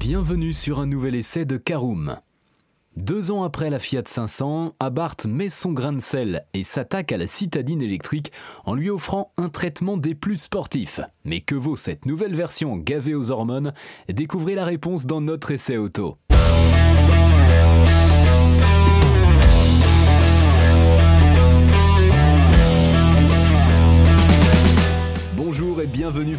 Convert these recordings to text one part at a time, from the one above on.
Bienvenue sur un nouvel essai de Caroom. Deux ans après la Fiat 500, Abarth met son grain de sel et s'attaque à la citadine électrique en lui offrant un traitement des plus sportifs. Mais que vaut cette nouvelle version gavée aux hormones? Découvrez la réponse dans notre essai auto.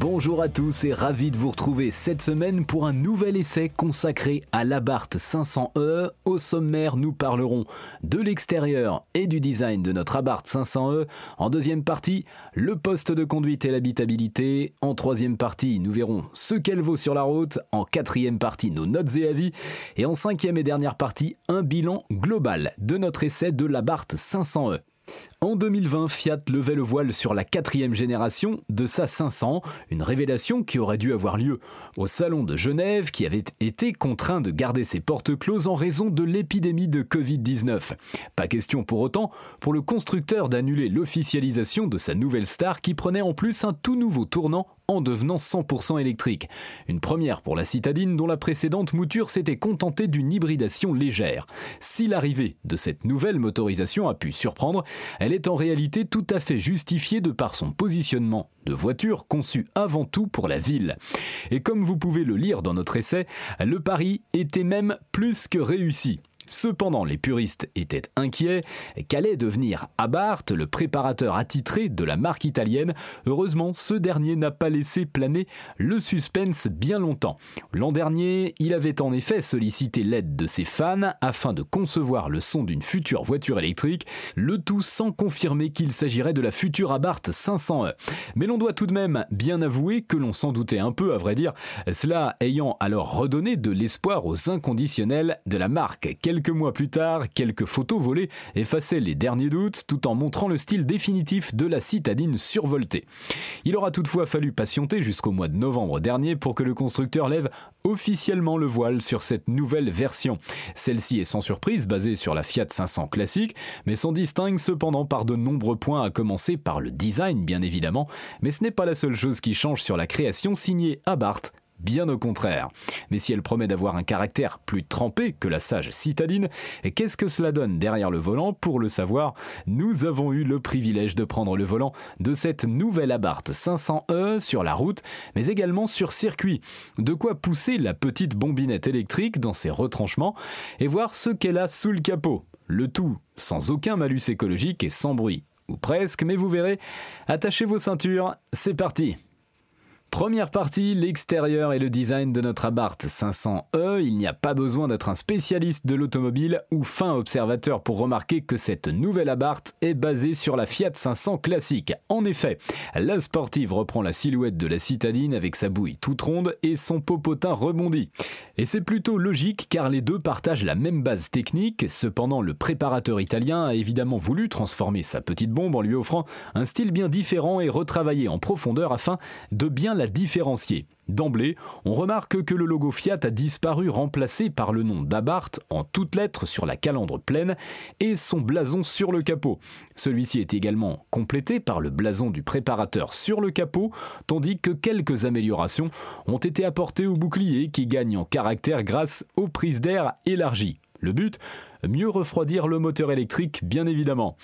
Bonjour à tous et ravi de vous retrouver cette semaine pour un nouvel essai consacré à l'Abarth 500e. Au sommaire, nous parlerons de l'extérieur et du design de notre Abarth 500e. En deuxième partie, le poste de conduite et l'habitabilité. En troisième partie, nous verrons ce qu'elle vaut sur la route. En quatrième partie, nos notes et avis. Et en cinquième et dernière partie, un bilan global de notre essai de l'Abarth 500e. En 2020, Fiat levait le voile sur la quatrième génération de sa 500, une révélation qui aurait dû avoir lieu au Salon de Genève qui avait été contraint de garder ses portes closes en raison de l'épidémie de Covid-19. Pas question pour autant pour le constructeur d'annuler l'officialisation de sa nouvelle star qui prenait en plus un tout nouveau tournant en devenant 100% électrique. Une première pour la citadine dont la précédente mouture s'était contentée d'une hybridation légère. Si l'arrivée de cette nouvelle motorisation a pu surprendre, elle est en réalité tout à fait justifiée de par son positionnement de voiture conçue avant tout pour la ville. Et comme vous pouvez le lire dans notre essai, le pari était même plus que réussi. Cependant, les puristes étaient inquiets. Qu'allait devenir Abarth, le préparateur attitré de la marque italienne Heureusement, ce dernier n'a pas laissé planer le suspense bien longtemps. L'an dernier, il avait en effet sollicité l'aide de ses fans afin de concevoir le son d'une future voiture électrique, le tout sans confirmer qu'il s'agirait de la future Abarth 500e. Mais l'on doit tout de même bien avouer que l'on s'en doutait un peu, à vrai dire, cela ayant alors redonné de l'espoir aux inconditionnels de la marque. Quelques mois plus tard, quelques photos volées effaçaient les derniers doutes tout en montrant le style définitif de la citadine survoltée. Il aura toutefois fallu patienter jusqu'au mois de novembre dernier pour que le constructeur lève officiellement le voile sur cette nouvelle version. Celle-ci est sans surprise basée sur la Fiat 500 classique, mais s'en distingue cependant par de nombreux points à commencer par le design bien évidemment, mais ce n'est pas la seule chose qui change sur la création signée Abarth bien au contraire. Mais si elle promet d'avoir un caractère plus trempé que la sage citadine, qu'est-ce que cela donne derrière le volant? Pour le savoir, nous avons eu le privilège de prendre le volant de cette nouvelle Abarth 500e sur la route, mais également sur circuit. De quoi pousser la petite bombinette électrique dans ses retranchements et voir ce qu'elle a sous le capot. Le tout sans aucun malus écologique et sans bruit. Ou presque, mais vous verrez. Attachez vos ceintures, c'est parti Première partie, l'extérieur et le design de notre Abarth 500e. Il n'y a pas besoin d'être un spécialiste de l'automobile ou fin observateur pour remarquer que cette nouvelle Abarth est basée sur la Fiat 500 classique. En effet, la sportive reprend la silhouette de la citadine avec sa bouille toute ronde et son popotin rebondi. Et c'est plutôt logique car les deux partagent la même base technique, cependant le préparateur italien a évidemment voulu transformer sa petite bombe en lui offrant un style bien différent et retravaillé en profondeur afin de bien la différencier. D'emblée, on remarque que le logo Fiat a disparu remplacé par le nom d'Abarth en toutes lettres sur la calandre pleine et son blason sur le capot. Celui-ci est également complété par le blason du préparateur sur le capot, tandis que quelques améliorations ont été apportées au bouclier qui gagne en caractère grâce aux prises d'air élargies. Le but Mieux refroidir le moteur électrique, bien évidemment.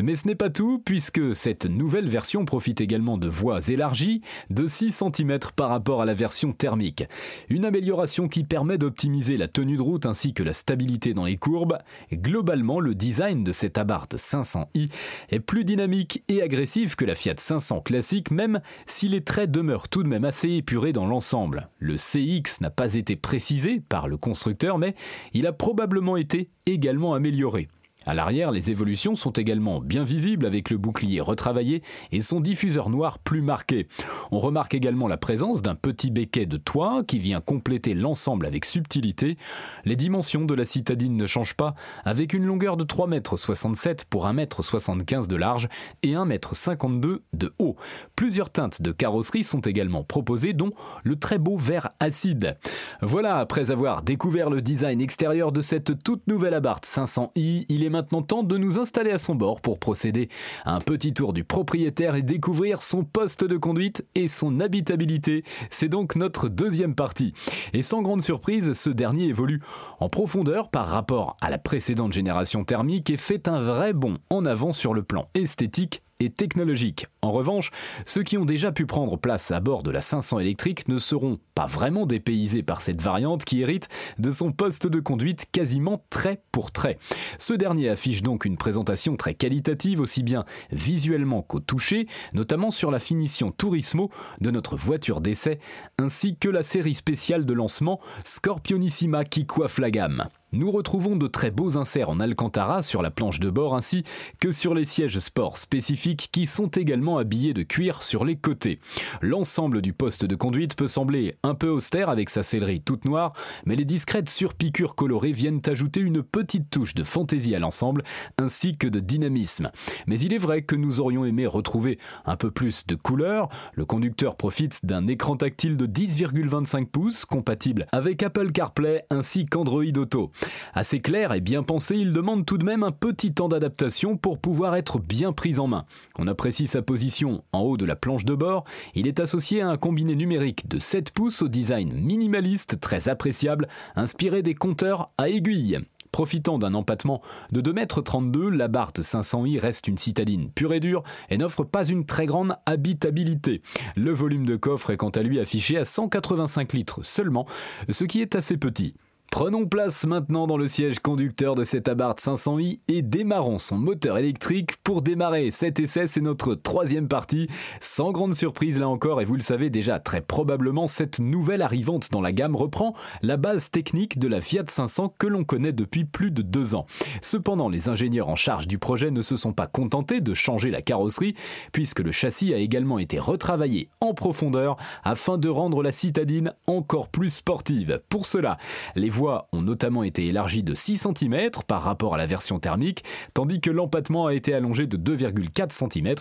Mais ce n'est pas tout, puisque cette nouvelle version profite également de voies élargies de 6 cm par rapport à la version thermique. Une amélioration qui permet d'optimiser la tenue de route ainsi que la stabilité dans les courbes. Globalement, le design de cette Abarth 500i est plus dynamique et agressif que la Fiat 500 classique, même si les traits demeurent tout de même assez épurés dans l'ensemble. Le CX n'a pas été précisé par le constructeur, mais il a probablement été également amélioré. À l'arrière, les évolutions sont également bien visibles avec le bouclier retravaillé et son diffuseur noir plus marqué. On remarque également la présence d'un petit béquet de toit qui vient compléter l'ensemble avec subtilité. Les dimensions de la citadine ne changent pas, avec une longueur de 3,67 m pour 1,75 m de large et 1,52 m de haut. Plusieurs teintes de carrosserie sont également proposées, dont le très beau vert acide. Voilà, après avoir découvert le design extérieur de cette toute nouvelle Abarth 500i, il est maintenant temps de nous installer à son bord pour procéder à un petit tour du propriétaire et découvrir son poste de conduite et son habitabilité. C'est donc notre deuxième partie. Et sans grande surprise, ce dernier évolue en profondeur par rapport à la précédente génération thermique et fait un vrai bond en avant sur le plan esthétique et technologique. En revanche, ceux qui ont déjà pu prendre place à bord de la 500 électrique ne seront pas vraiment dépaysés par cette variante qui hérite de son poste de conduite quasiment trait pour trait. Ce dernier affiche donc une présentation très qualitative aussi bien visuellement qu'au toucher, notamment sur la finition Turismo de notre voiture d'essai, ainsi que la série spéciale de lancement Scorpionissima qui coiffe la gamme. Nous retrouvons de très beaux inserts en Alcantara sur la planche de bord ainsi que sur les sièges sport spécifiques qui sont également habillés de cuir sur les côtés. L'ensemble du poste de conduite peut sembler un peu austère avec sa sellerie toute noire, mais les discrètes surpiqûres colorées viennent ajouter une petite touche de fantaisie à l'ensemble ainsi que de dynamisme. Mais il est vrai que nous aurions aimé retrouver un peu plus de couleur. Le conducteur profite d'un écran tactile de 10,25 pouces compatible avec Apple CarPlay ainsi qu'Android Auto. Assez clair et bien pensé, il demande tout de même un petit temps d'adaptation pour pouvoir être bien pris en main. On apprécie sa position en haut de la planche de bord, il est associé à un combiné numérique de 7 pouces au design minimaliste très appréciable, inspiré des compteurs à aiguilles. Profitant d'un empattement de 2,32 m, la Bart 500i reste une citadine pure et dure et n'offre pas une très grande habitabilité. Le volume de coffre est quant à lui affiché à 185 litres seulement, ce qui est assez petit. Prenons place maintenant dans le siège conducteur de cet Abarth 500i et démarrons son moteur électrique. Pour démarrer cet essai, c'est notre troisième partie. Sans grande surprise là encore, et vous le savez déjà très probablement, cette nouvelle arrivante dans la gamme reprend la base technique de la Fiat 500 que l'on connaît depuis plus de deux ans. Cependant, les ingénieurs en charge du projet ne se sont pas contentés de changer la carrosserie, puisque le châssis a également été retravaillé en profondeur afin de rendre la citadine encore plus sportive. Pour cela, les voies ont notamment été élargies de 6 cm par rapport à la version thermique, tandis que l'empattement a été allongé de 2,4 cm.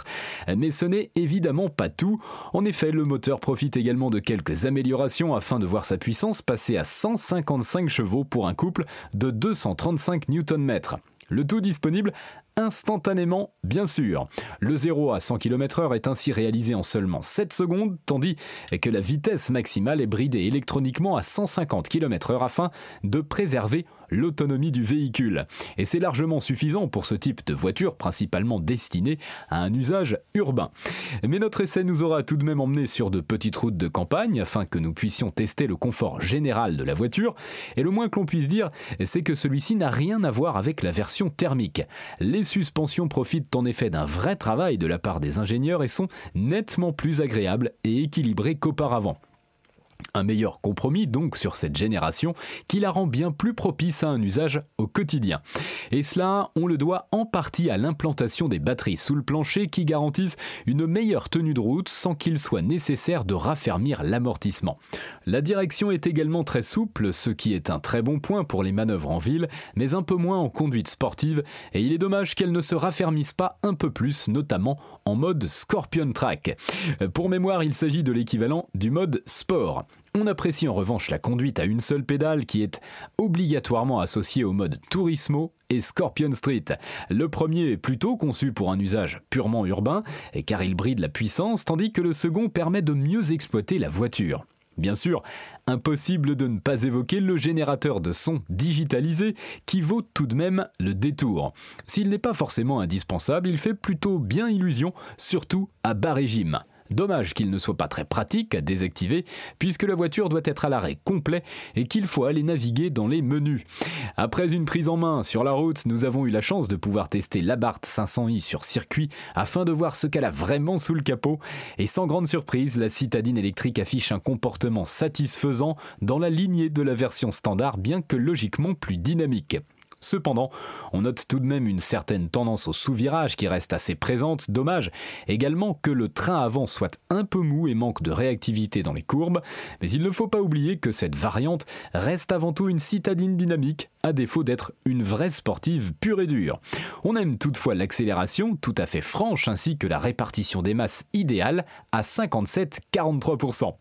Mais ce n'est évidemment pas tout. En effet, le moteur profite également de quelques améliorations afin de voir sa puissance passer à 155 chevaux pour un couple de 235 Nm. Le tout disponible instantanément, bien sûr. Le 0 à 100 km/h est ainsi réalisé en seulement 7 secondes, tandis que la vitesse maximale est bridée électroniquement à 150 km/h afin de préserver l'autonomie du véhicule. Et c'est largement suffisant pour ce type de voiture principalement destinée à un usage urbain. Mais notre essai nous aura tout de même emmené sur de petites routes de campagne afin que nous puissions tester le confort général de la voiture. Et le moins que l'on puisse dire, c'est que celui-ci n'a rien à voir avec la version thermique. Les suspensions profitent en effet d'un vrai travail de la part des ingénieurs et sont nettement plus agréables et équilibrées qu'auparavant. Un meilleur compromis donc sur cette génération qui la rend bien plus propice à un usage au quotidien. Et cela, on le doit en partie à l'implantation des batteries sous le plancher qui garantissent une meilleure tenue de route sans qu'il soit nécessaire de raffermir l'amortissement. La direction est également très souple, ce qui est un très bon point pour les manœuvres en ville, mais un peu moins en conduite sportive, et il est dommage qu'elle ne se raffermisse pas un peu plus, notamment en mode Scorpion Track. Pour mémoire, il s'agit de l'équivalent du mode sport. On apprécie en revanche la conduite à une seule pédale qui est obligatoirement associée au mode Turismo et Scorpion Street. Le premier est plutôt conçu pour un usage purement urbain, car il bride la puissance, tandis que le second permet de mieux exploiter la voiture. Bien sûr, impossible de ne pas évoquer le générateur de son digitalisé qui vaut tout de même le détour. S'il n'est pas forcément indispensable, il fait plutôt bien illusion, surtout à bas régime. Dommage qu'il ne soit pas très pratique à désactiver, puisque la voiture doit être à l'arrêt complet et qu'il faut aller naviguer dans les menus. Après une prise en main sur la route, nous avons eu la chance de pouvoir tester l'Abarth 500i sur circuit afin de voir ce qu'elle a vraiment sous le capot. Et sans grande surprise, la citadine électrique affiche un comportement satisfaisant dans la lignée de la version standard, bien que logiquement plus dynamique. Cependant, on note tout de même une certaine tendance au sous-virage qui reste assez présente. Dommage également que le train avant soit un peu mou et manque de réactivité dans les courbes, mais il ne faut pas oublier que cette variante reste avant tout une citadine dynamique, à défaut d'être une vraie sportive pure et dure. On aime toutefois l'accélération tout à fait franche ainsi que la répartition des masses idéale à 57-43%.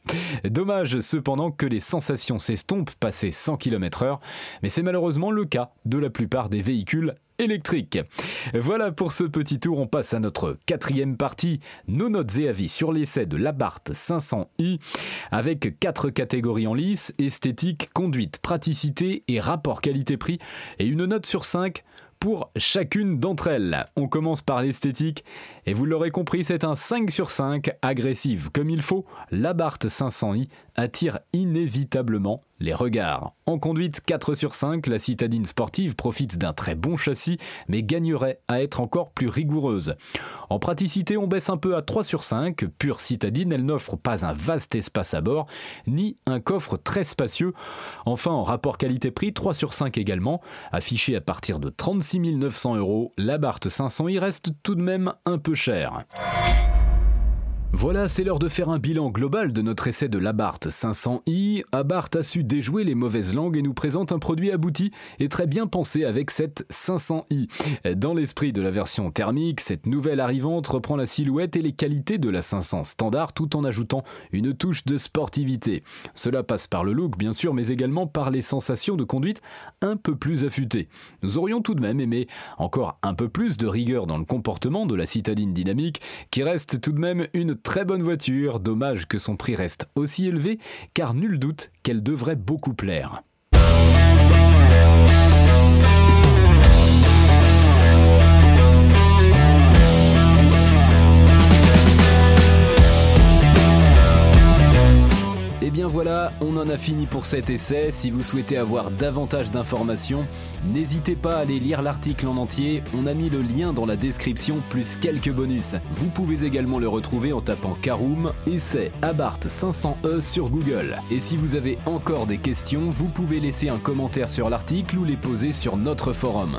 Dommage cependant que les sensations s'estompent passé 100 km/h, mais c'est malheureusement le cas de la plupart des véhicules électriques. Voilà pour ce petit tour, on passe à notre quatrième partie, nos notes et avis sur l'essai de l'Abarth 500i, avec quatre catégories en lice, esthétique, conduite, praticité et rapport qualité-prix, et une note sur 5 pour chacune d'entre elles. On commence par l'esthétique, et vous l'aurez compris, c'est un 5 sur 5, agressive comme il faut, l'Abarth 500i attire inévitablement les regards. En conduite 4 sur 5, la citadine sportive profite d'un très bon châssis, mais gagnerait à être encore plus rigoureuse. En praticité, on baisse un peu à 3 sur 5. Pure citadine, elle n'offre pas un vaste espace à bord, ni un coffre très spacieux. Enfin, en rapport qualité-prix, 3 sur 5 également. Affiché à partir de 36 900 euros, la Barthes 500 y reste tout de même un peu cher. Voilà, c'est l'heure de faire un bilan global de notre essai de l'Abarth 500i. Abarth a su déjouer les mauvaises langues et nous présente un produit abouti et très bien pensé avec cette 500i. Dans l'esprit de la version thermique, cette nouvelle arrivante reprend la silhouette et les qualités de la 500 standard tout en ajoutant une touche de sportivité. Cela passe par le look bien sûr, mais également par les sensations de conduite un peu plus affûtées. Nous aurions tout de même aimé encore un peu plus de rigueur dans le comportement de la citadine dynamique qui reste tout de même une très bonne voiture, dommage que son prix reste aussi élevé, car nul doute qu'elle devrait beaucoup plaire. Fini pour cet essai. Si vous souhaitez avoir davantage d'informations, n'hésitez pas à aller lire l'article en entier. On a mis le lien dans la description plus quelques bonus. Vous pouvez également le retrouver en tapant Caroom, essai Abarth 500E sur Google. Et si vous avez encore des questions, vous pouvez laisser un commentaire sur l'article ou les poser sur notre forum.